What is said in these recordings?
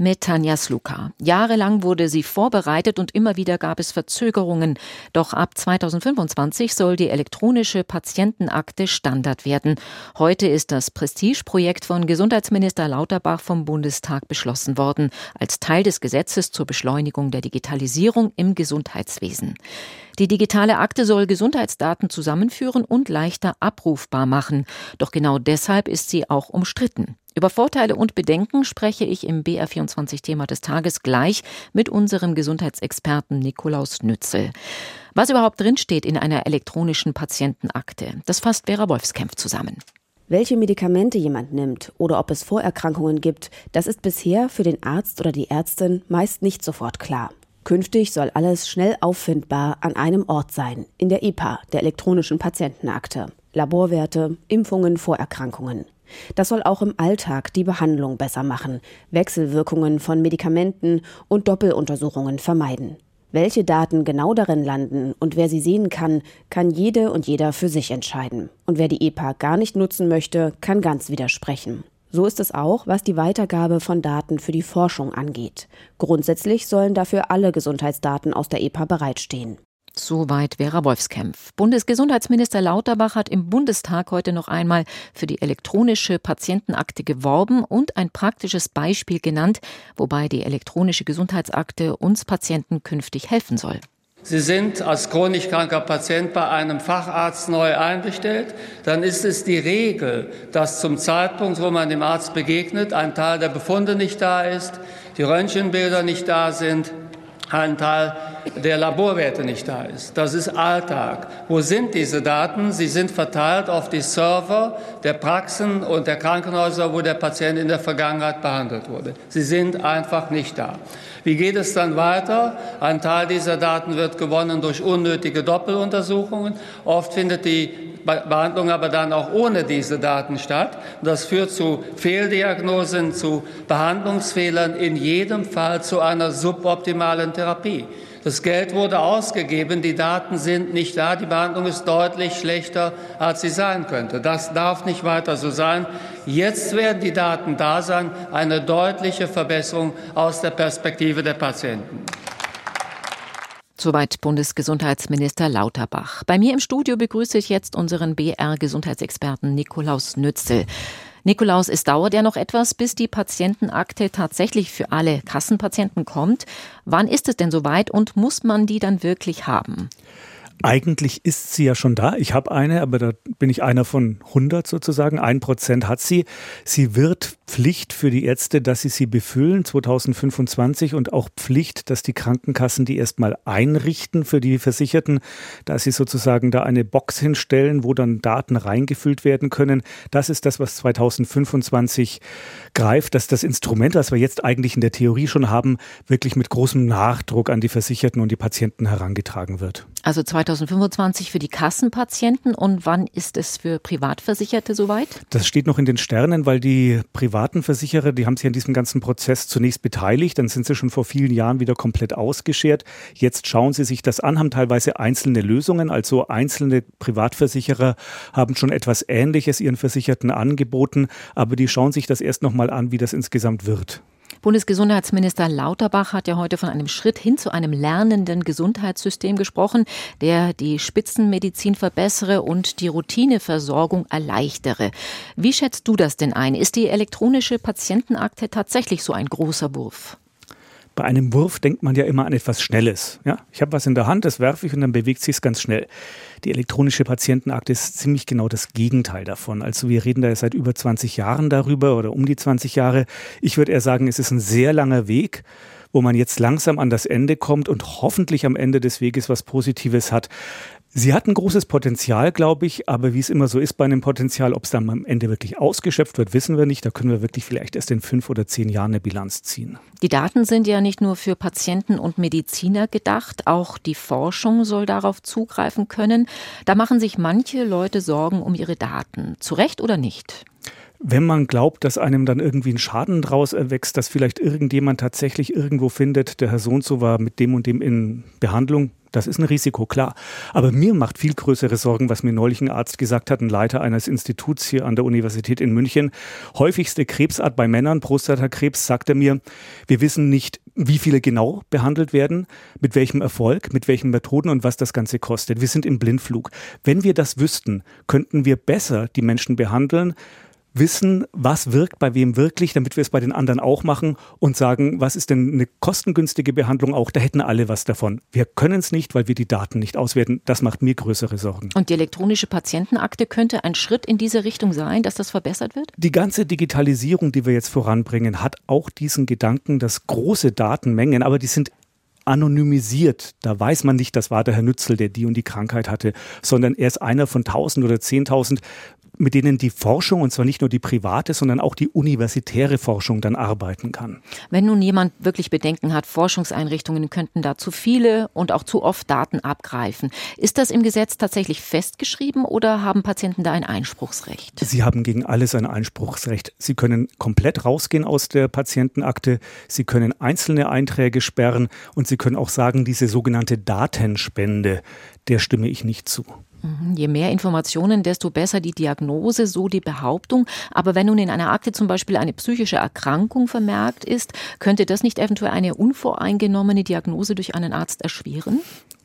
mit Tanja Sluka. Jahrelang wurde sie vorbereitet und immer wieder gab es Verzögerungen. Doch ab 2025 soll die elektronische Patientenakte Standard werden. Heute ist das Prestigeprojekt von Gesundheitsminister Lauterbach vom Bundestag beschlossen worden, als Teil des Gesetzes zur Beschleunigung der Digitalisierung im Gesundheitswesen. Die digitale Akte soll Gesundheitsdaten zusammenführen und leichter abrufbar machen. Doch genau deshalb ist sie auch umstritten. Über Vorteile und Bedenken spreche ich im BR24-Thema des Tages gleich mit unserem Gesundheitsexperten Nikolaus Nützel. Was überhaupt drinsteht in einer elektronischen Patientenakte, das fasst Vera Wolfskämpf zusammen. Welche Medikamente jemand nimmt oder ob es Vorerkrankungen gibt, das ist bisher für den Arzt oder die Ärztin meist nicht sofort klar. Künftig soll alles schnell auffindbar an einem Ort sein, in der EPA, der elektronischen Patientenakte. Laborwerte, Impfungen, Vorerkrankungen. Das soll auch im Alltag die Behandlung besser machen, Wechselwirkungen von Medikamenten und Doppeluntersuchungen vermeiden. Welche Daten genau darin landen und wer sie sehen kann, kann jede und jeder für sich entscheiden. Und wer die EPA gar nicht nutzen möchte, kann ganz widersprechen. So ist es auch, was die Weitergabe von Daten für die Forschung angeht. Grundsätzlich sollen dafür alle Gesundheitsdaten aus der EPA bereitstehen. Soweit Vera Wolfskämpf. Bundesgesundheitsminister Lauterbach hat im Bundestag heute noch einmal für die elektronische Patientenakte geworben und ein praktisches Beispiel genannt, wobei die elektronische Gesundheitsakte uns Patienten künftig helfen soll. Sie sind als chronisch kranker Patient bei einem Facharzt neu einbestellt, dann ist es die Regel, dass zum Zeitpunkt, wo man dem Arzt begegnet, ein Teil der Befunde nicht da ist, die Röntgenbilder nicht da sind, ein Teil der Laborwerte nicht da ist. Das ist Alltag. Wo sind diese Daten? Sie sind verteilt auf die Server der Praxen und der Krankenhäuser, wo der Patient in der Vergangenheit behandelt wurde. Sie sind einfach nicht da. Wie geht es dann weiter? Ein Teil dieser Daten wird gewonnen durch unnötige Doppeluntersuchungen. Oft findet die Behandlung aber dann auch ohne diese Daten statt. Das führt zu Fehldiagnosen, zu Behandlungsfehlern, in jedem Fall zu einer suboptimalen Therapie. Das Geld wurde ausgegeben, die Daten sind nicht da, die Behandlung ist deutlich schlechter, als sie sein könnte. Das darf nicht weiter so sein. Jetzt werden die Daten da sein, eine deutliche Verbesserung aus der Perspektive der Patienten. Soweit Bundesgesundheitsminister Lauterbach. Bei mir im Studio begrüße ich jetzt unseren BR-Gesundheitsexperten Nikolaus Nützel. Nikolaus, es dauert ja noch etwas, bis die Patientenakte tatsächlich für alle Kassenpatienten kommt. Wann ist es denn soweit und muss man die dann wirklich haben? Eigentlich ist sie ja schon da. Ich habe eine, aber da bin ich einer von 100 sozusagen. Ein Prozent hat sie. Sie wird Pflicht für die Ärzte, dass sie sie befüllen 2025 und auch Pflicht, dass die Krankenkassen die erstmal einrichten für die Versicherten, dass sie sozusagen da eine Box hinstellen, wo dann Daten reingefüllt werden können. Das ist das, was 2025 greift, dass das Instrument, das wir jetzt eigentlich in der Theorie schon haben, wirklich mit großem Nachdruck an die Versicherten und die Patienten herangetragen wird. Also 2025 für die Kassenpatienten und wann ist es für Privatversicherte soweit? Das steht noch in den Sternen, weil die privaten Versicherer, die haben sich an diesem ganzen Prozess zunächst beteiligt, dann sind sie schon vor vielen Jahren wieder komplett ausgeschert. Jetzt schauen sie sich das an, haben teilweise einzelne Lösungen, also einzelne Privatversicherer haben schon etwas Ähnliches ihren Versicherten angeboten, aber die schauen sich das erst noch mal an, wie das insgesamt wird. Bundesgesundheitsminister Lauterbach hat ja heute von einem Schritt hin zu einem lernenden Gesundheitssystem gesprochen, der die Spitzenmedizin verbessere und die Routineversorgung erleichtere. Wie schätzt du das denn ein? Ist die elektronische Patientenakte tatsächlich so ein großer Wurf? Bei einem Wurf denkt man ja immer an etwas Schnelles. Ja? Ich habe was in der Hand, das werfe ich und dann bewegt sich es ganz schnell. Die elektronische Patientenakte ist ziemlich genau das Gegenteil davon. Also wir reden da seit über 20 Jahren darüber oder um die 20 Jahre. Ich würde eher sagen, es ist ein sehr langer Weg wo man jetzt langsam an das Ende kommt und hoffentlich am Ende des Weges was Positives hat. Sie hat ein großes Potenzial, glaube ich, aber wie es immer so ist bei einem Potenzial, ob es dann am Ende wirklich ausgeschöpft wird, wissen wir nicht. Da können wir wirklich vielleicht erst in fünf oder zehn Jahren eine Bilanz ziehen. Die Daten sind ja nicht nur für Patienten und Mediziner gedacht, auch die Forschung soll darauf zugreifen können. Da machen sich manche Leute Sorgen um ihre Daten. Zu Recht oder nicht? Wenn man glaubt, dass einem dann irgendwie ein Schaden draus erwächst, dass vielleicht irgendjemand tatsächlich irgendwo findet, der Herr so und so war mit dem und dem in Behandlung, Das ist ein Risiko, klar. Aber mir macht viel größere Sorgen, was mir neulich ein Arzt gesagt hat, ein Leiter eines Instituts hier an der Universität in München. Häufigste Krebsart bei Männern, Prostatakrebs, sagt er mir, wir wissen nicht, wie viele genau behandelt werden, mit welchem Erfolg, mit welchen Methoden und was das Ganze kostet. Wir sind im Blindflug. Wenn wir das wüssten, könnten wir besser die Menschen behandeln, wissen, was wirkt bei wem wirklich, damit wir es bei den anderen auch machen und sagen, was ist denn eine kostengünstige Behandlung auch, da hätten alle was davon. Wir können es nicht, weil wir die Daten nicht auswerten. Das macht mir größere Sorgen. Und die elektronische Patientenakte könnte ein Schritt in diese Richtung sein, dass das verbessert wird? Die ganze Digitalisierung, die wir jetzt voranbringen, hat auch diesen Gedanken, dass große Datenmengen, aber die sind anonymisiert. Da weiß man nicht, das war der Herr Nützel, der die und die Krankheit hatte, sondern er ist einer von tausend oder zehntausend mit denen die Forschung, und zwar nicht nur die private, sondern auch die universitäre Forschung dann arbeiten kann. Wenn nun jemand wirklich Bedenken hat, Forschungseinrichtungen könnten da zu viele und auch zu oft Daten abgreifen, ist das im Gesetz tatsächlich festgeschrieben oder haben Patienten da ein Einspruchsrecht? Sie haben gegen alles ein Einspruchsrecht. Sie können komplett rausgehen aus der Patientenakte, Sie können einzelne Einträge sperren und Sie können auch sagen, diese sogenannte Datenspende, der stimme ich nicht zu. Mhm. Je mehr Informationen, desto besser die Diagnose, so die Behauptung. Aber wenn nun in einer Akte zum Beispiel eine psychische Erkrankung vermerkt ist, könnte das nicht eventuell eine unvoreingenommene Diagnose durch einen Arzt erschweren?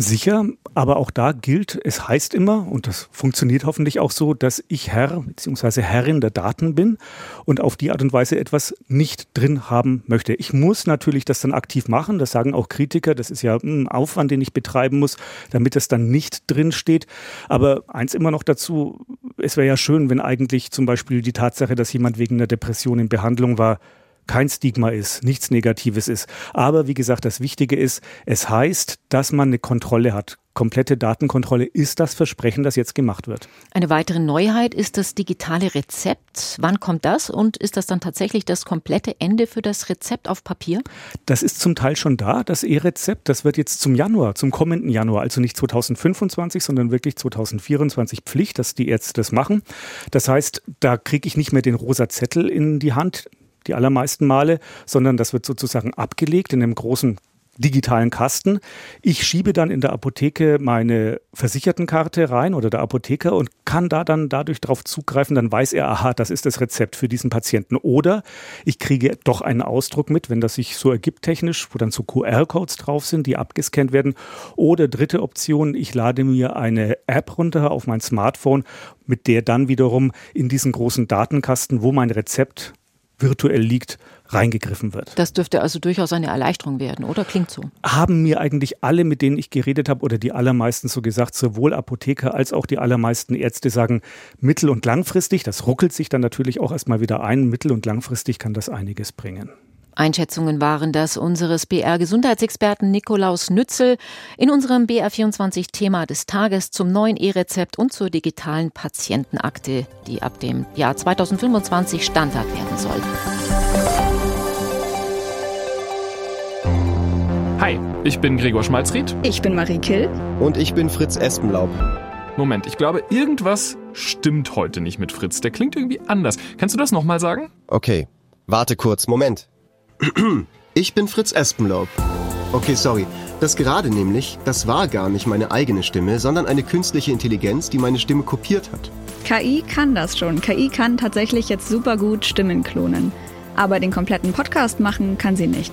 Sicher, aber auch da gilt, es heißt immer, und das funktioniert hoffentlich auch so, dass ich Herr bzw. Herrin der Daten bin und auf die Art und Weise etwas nicht drin haben möchte. Ich muss natürlich das dann aktiv machen, das sagen auch Kritiker, das ist ja ein Aufwand, den ich betreiben muss, damit es dann nicht drin steht. Aber eins immer noch dazu, es wäre ja schön, wenn eigentlich zum Beispiel die Tatsache, dass jemand wegen einer Depression in Behandlung war, kein Stigma ist, nichts Negatives ist. Aber wie gesagt, das Wichtige ist, es heißt, dass man eine Kontrolle hat. Komplette Datenkontrolle ist das Versprechen, das jetzt gemacht wird. Eine weitere Neuheit ist das digitale Rezept. Wann kommt das und ist das dann tatsächlich das komplette Ende für das Rezept auf Papier? Das ist zum Teil schon da, das E-Rezept. Das wird jetzt zum Januar, zum kommenden Januar, also nicht 2025, sondern wirklich 2024 Pflicht, dass die Ärzte das machen. Das heißt, da kriege ich nicht mehr den rosa Zettel in die Hand die allermeisten Male, sondern das wird sozusagen abgelegt in einem großen digitalen Kasten. Ich schiebe dann in der Apotheke meine Versichertenkarte rein oder der Apotheker und kann da dann dadurch darauf zugreifen, dann weiß er, aha, das ist das Rezept für diesen Patienten. Oder ich kriege doch einen Ausdruck mit, wenn das sich so ergibt technisch, wo dann so QR-Codes drauf sind, die abgescannt werden. Oder dritte Option, ich lade mir eine App runter auf mein Smartphone, mit der dann wiederum in diesen großen Datenkasten, wo mein Rezept virtuell liegt, reingegriffen wird. Das dürfte also durchaus eine Erleichterung werden, oder? Klingt so. Haben mir eigentlich alle, mit denen ich geredet habe, oder die allermeisten so gesagt, sowohl Apotheker als auch die allermeisten Ärzte sagen, mittel- und langfristig, das ruckelt sich dann natürlich auch erstmal wieder ein, mittel- und langfristig kann das einiges bringen. Einschätzungen waren das unseres BR-Gesundheitsexperten Nikolaus Nützel in unserem BR24-Thema des Tages zum neuen E-Rezept und zur digitalen Patientenakte, die ab dem Jahr 2025 Standard werden soll. Hi, ich bin Gregor Schmalzried. Ich bin Marie Kill. Und ich bin Fritz Espenlaub. Moment, ich glaube, irgendwas stimmt heute nicht mit Fritz. Der klingt irgendwie anders. Kannst du das nochmal sagen? Okay, warte kurz, Moment. Ich bin Fritz Espenlaub. Okay, sorry. Das gerade nämlich, das war gar nicht meine eigene Stimme, sondern eine künstliche Intelligenz, die meine Stimme kopiert hat. KI kann das schon. KI kann tatsächlich jetzt super gut Stimmen klonen. Aber den kompletten Podcast machen kann sie nicht.